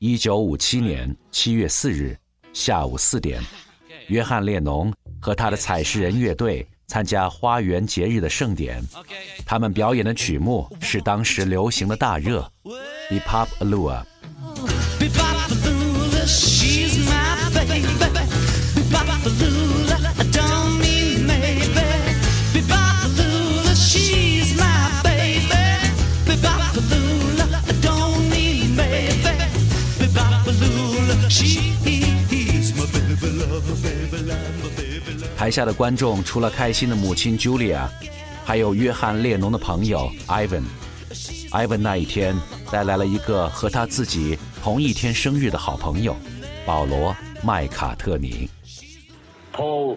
一九五七年七月四日下午四点，约翰列侬和他的采石人乐队参加花园节日的盛典。他们表演的曲目是当时流行的大热，《Be Pop Alua》。台下的观众除了开心的母亲 Julia，还有约翰列侬的朋友 Ivan。Ivan 那一天带来了一个和他自己同一天生日的好朋友，保罗麦卡特尼。Paul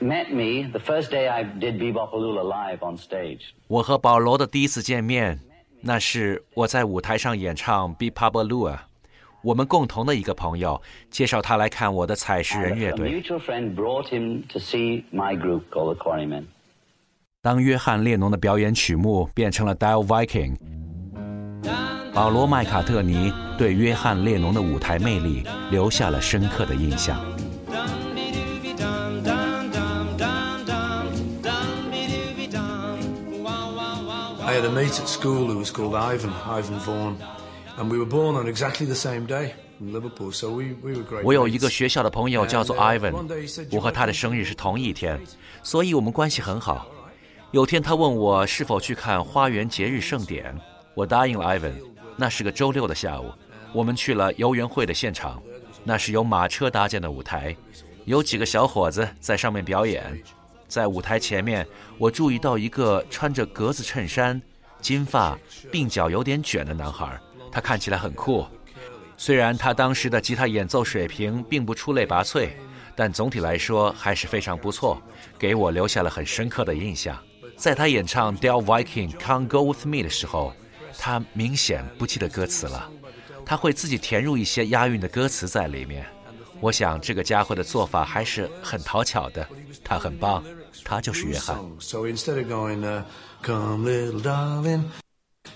met me the first day I did Bebop Alula live on stage。我和保罗的第一次见面，那是我在舞台上演唱 Bebop Alula。我们共同的一个朋友介绍他来看我的采石人乐队。当约翰列侬的表演曲目变成了《Dial Viking》，保罗麦卡特尼对约翰列侬的舞台魅力留下了深刻的印象。I had a mate at school who was called Ivan, Ivan Vaughan. And we were born on exactly the same day in Liverpool, so we we were great. 我有一个学校的朋友叫做 Ivan，我和他的生日是同一天，所以我们关系很好。有天他问我是否去看花园节日盛典，我答应了 Ivan。那是个周六的下午，我们去了游园会的现场，那是由马车搭建的舞台，有几个小伙子在上面表演。在舞台前面，我注意到一个穿着格子衬衫、金发、鬓角有点卷的男孩。他看起来很酷，虽然他当时的吉他演奏水平并不出类拔萃，但总体来说还是非常不错，给我留下了很深刻的印象。在他演唱《Del Viking Can't Go With Me》的时候，他明显不记得歌词了，他会自己填入一些押韵的歌词在里面。我想这个家伙的做法还是很讨巧的，他很棒，他就是约翰。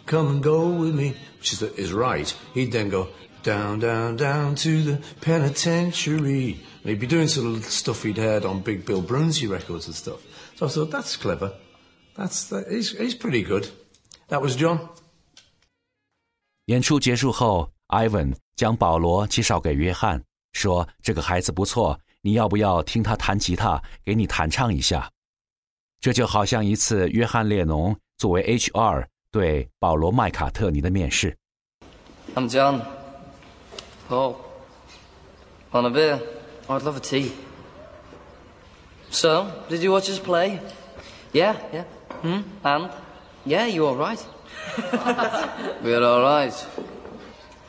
come and go with me, which is, is right, he'd then go down, down, down to the penitentiary. And he'd be doing sort of stuff he'd heard on Big Bill Brunsey records and stuff. So I thought, that's clever. That's, that, he's, he's pretty good. That was John. 演出结束后，Ivan 将保罗介绍给约翰，说：“这个孩子不错，你要不要听他弹吉他，给你弹唱一下？”这就好像一次约翰列侬作为 HR 对保罗·麦卡特尼的面试。I'm John. Paul. Want a beer? I'd love a tea. So, did you watch us play? Yeah, yeah. Hmm? And? Yeah, you all right? We're all right.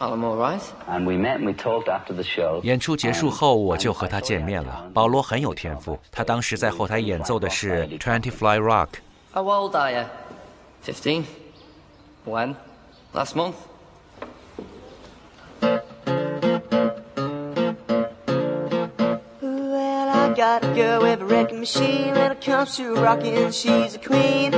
I'm all right. And we met and we talked after the show. 演出结束后，我就和他见面了。保罗很有天赋，他当时在后台演奏的是《Twenty Fly Rock》。How old are you? Fifteen. When? Last month? Well, I got a girl with a wrecking machine when it comes to rocking. She's a queen.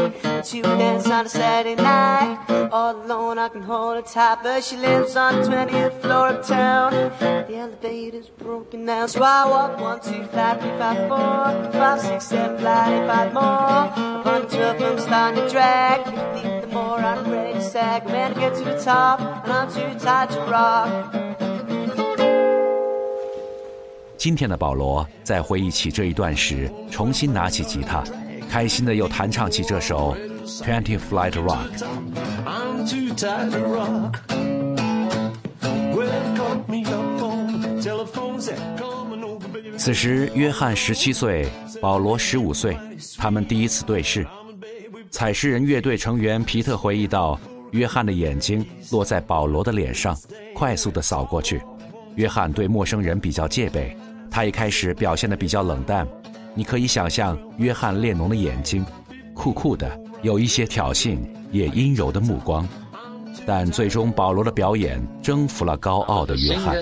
To dance on a Saturday night. All alone, I can hold her tight, but she lives on the 20th floor of town. The elevator's broken down, so I walk one, two, five, three, five, four, five, six, seven, flat, eight, five more. Upon the 12, I'm starting to drag. 15, the more I'm ready to sag. When I get to the top, and I'm too tired to rock. 今天的保罗在回忆起这一段时，重新拿起吉他，开心的又弹唱起这首《Twenty Flight Rock》。此时，约翰十七岁，保罗十五岁，他们第一次对视。采石人乐队成员皮特回忆道：“约翰的眼睛落在保罗的脸上，快速地扫过去。约翰对陌生人比较戒备，他一开始表现得比较冷淡。你可以想象约翰列侬的眼睛，酷酷的，有一些挑衅，也阴柔的目光。但最终，保罗的表演征服了高傲的约翰。”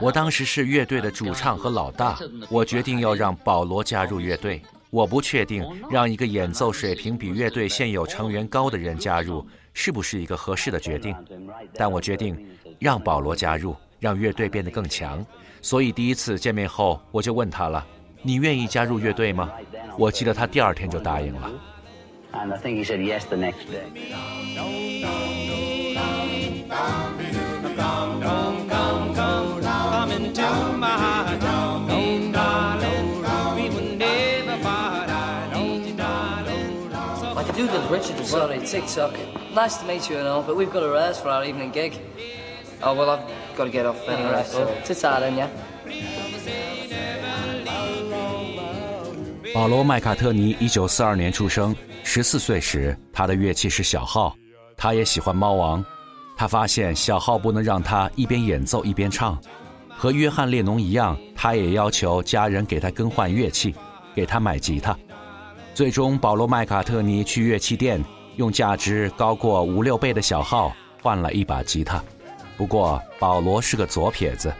我当时是乐队的主唱和老大，我决定要让保罗加入乐队。我不确定让一个演奏水平比乐队现有成员高的人加入是不是一个合适的决定，但我决定让保罗加入，让乐队变得更强。所以第一次见面后，我就问他了：“你愿意加入乐队吗？”我记得他第二天就答应了。Do the Richard sorry, TikTok. Nice to meet you and all, but we've got a rehearse for our evening gig. Oh, well, I've got to get off anyway, so ta-ta then, yeah? 保罗·麦卡特尼一九四二年出生，十四岁时他的乐器是小号，他也喜欢猫王。他发现小号不能让他一边演奏一边唱，和约翰列侬一样，他也要求家人给他更换乐器，给他买吉他。最终，保罗·麦卡特尼去乐器店，用价值高过五六倍的小号换了一把吉他。不过，保罗是个左撇子，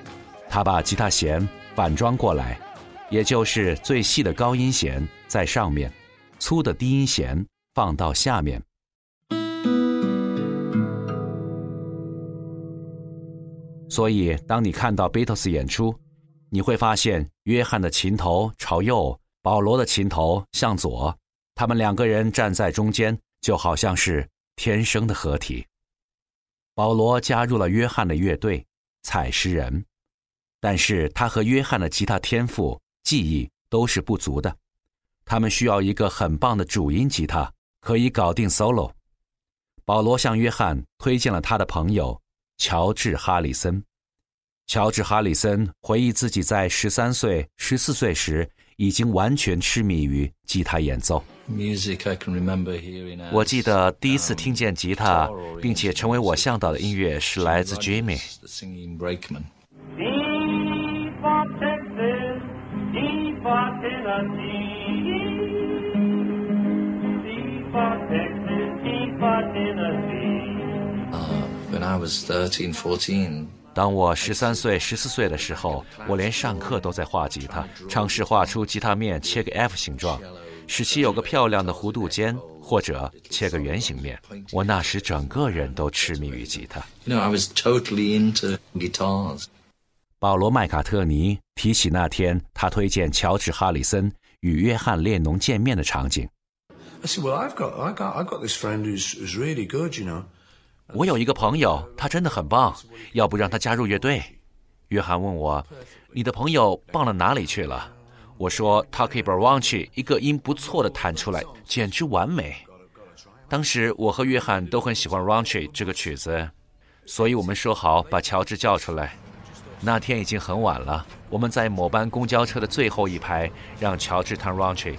他把吉他弦反装过来。也就是最细的高音弦在上面，粗的低音弦放到下面。所以，当你看到 Beatles 演出，你会发现约翰的琴头朝右，保罗的琴头向左，他们两个人站在中间，就好像是天生的合体。保罗加入了约翰的乐队采石人，但是他和约翰的吉他天赋。技艺都是不足的，他们需要一个很棒的主音吉他，可以搞定 solo。保罗向约翰推荐了他的朋友乔治·哈里森。乔治·哈里森回忆自己在十三岁、十四岁时已经完全痴迷于吉他演奏。我记得第一次听见吉他，并且成为我向导的音乐是来自 Jimmy。When I was. 当我十三岁、十四岁的时候，我连上课都在画吉他，尝试画出吉他面切个 F 形状，使其有个漂亮的弧度尖，或者切个圆形面。我那时整个人都痴迷于吉他。You know, I was totally into guitars. 保罗·麦卡特尼提起那天他推荐乔治·哈里森与约翰·列侬见面的场景。I said, "Well, I've got, I got, I got this friend who's who's really good, you know." 我有一个朋友，他真的很棒，要不让他加入乐队？约翰问我：“你的朋友棒到哪里去了？”我说：“他可以把 Raunchy 一个音不错的弹出来，简直完美。”当时我和约翰都很喜欢 Raunchy 这个曲子，所以我们说好把乔治叫出来。那天已经很晚了，我们在某班公交车的最后一排让乔治弹 Raunchy。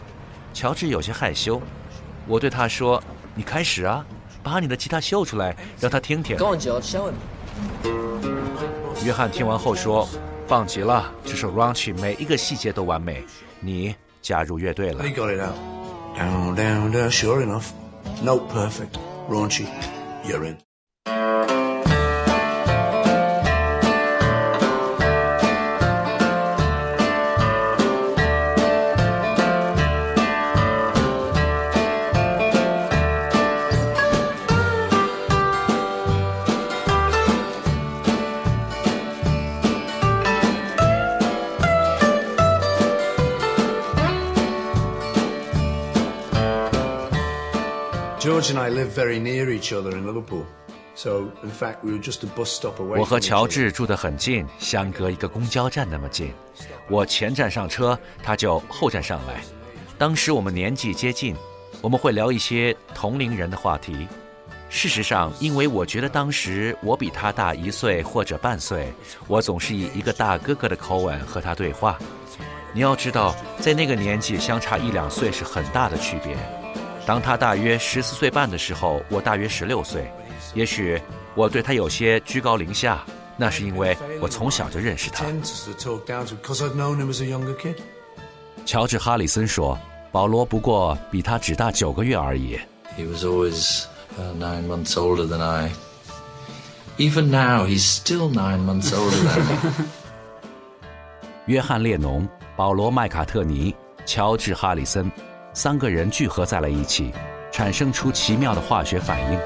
乔治有些害羞，我对他说：“你开始啊。”把你的吉他秀出来，让他听听。Go on, George, show him. 约翰听完后说：“棒极了，这首 Raunchy 每一个细节都完美，你加入乐队了 And he。got it out. Down, down, down. Sure enough, note perfect. Raunchy, you're in. George and I live very near each other in Liverpool. So, in fact, we were just a bus stop away. 我和乔治住得很近，相隔一个公交站那么近。我前站上车，他就后站上来。当时我们年纪接近，我们会聊一些同龄人的话题。事实上，因为我觉得当时我比他大一岁或者半岁，我总是以一个大哥哥的口吻和他对话。你要知道，在那个年纪相差一两岁是很大的区别。当他大约十四岁半的时候我大约十六岁。也许我对他有些居高临下那是因为我从小就认识他。乔治哈里森说保罗不过比他只大九个月而已。He was always nine months older than i. Even now he's still nine months older than 约翰列侬保罗麦卡特尼乔治哈里森。三个人聚合在了一起，产生出奇妙的化学反应。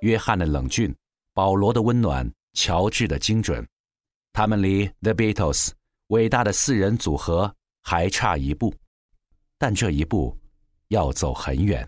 约翰的冷峻，保罗的温暖，乔治的精准，他们离 The Beatles 伟大的四人组合还差一步，但这一步要走很远。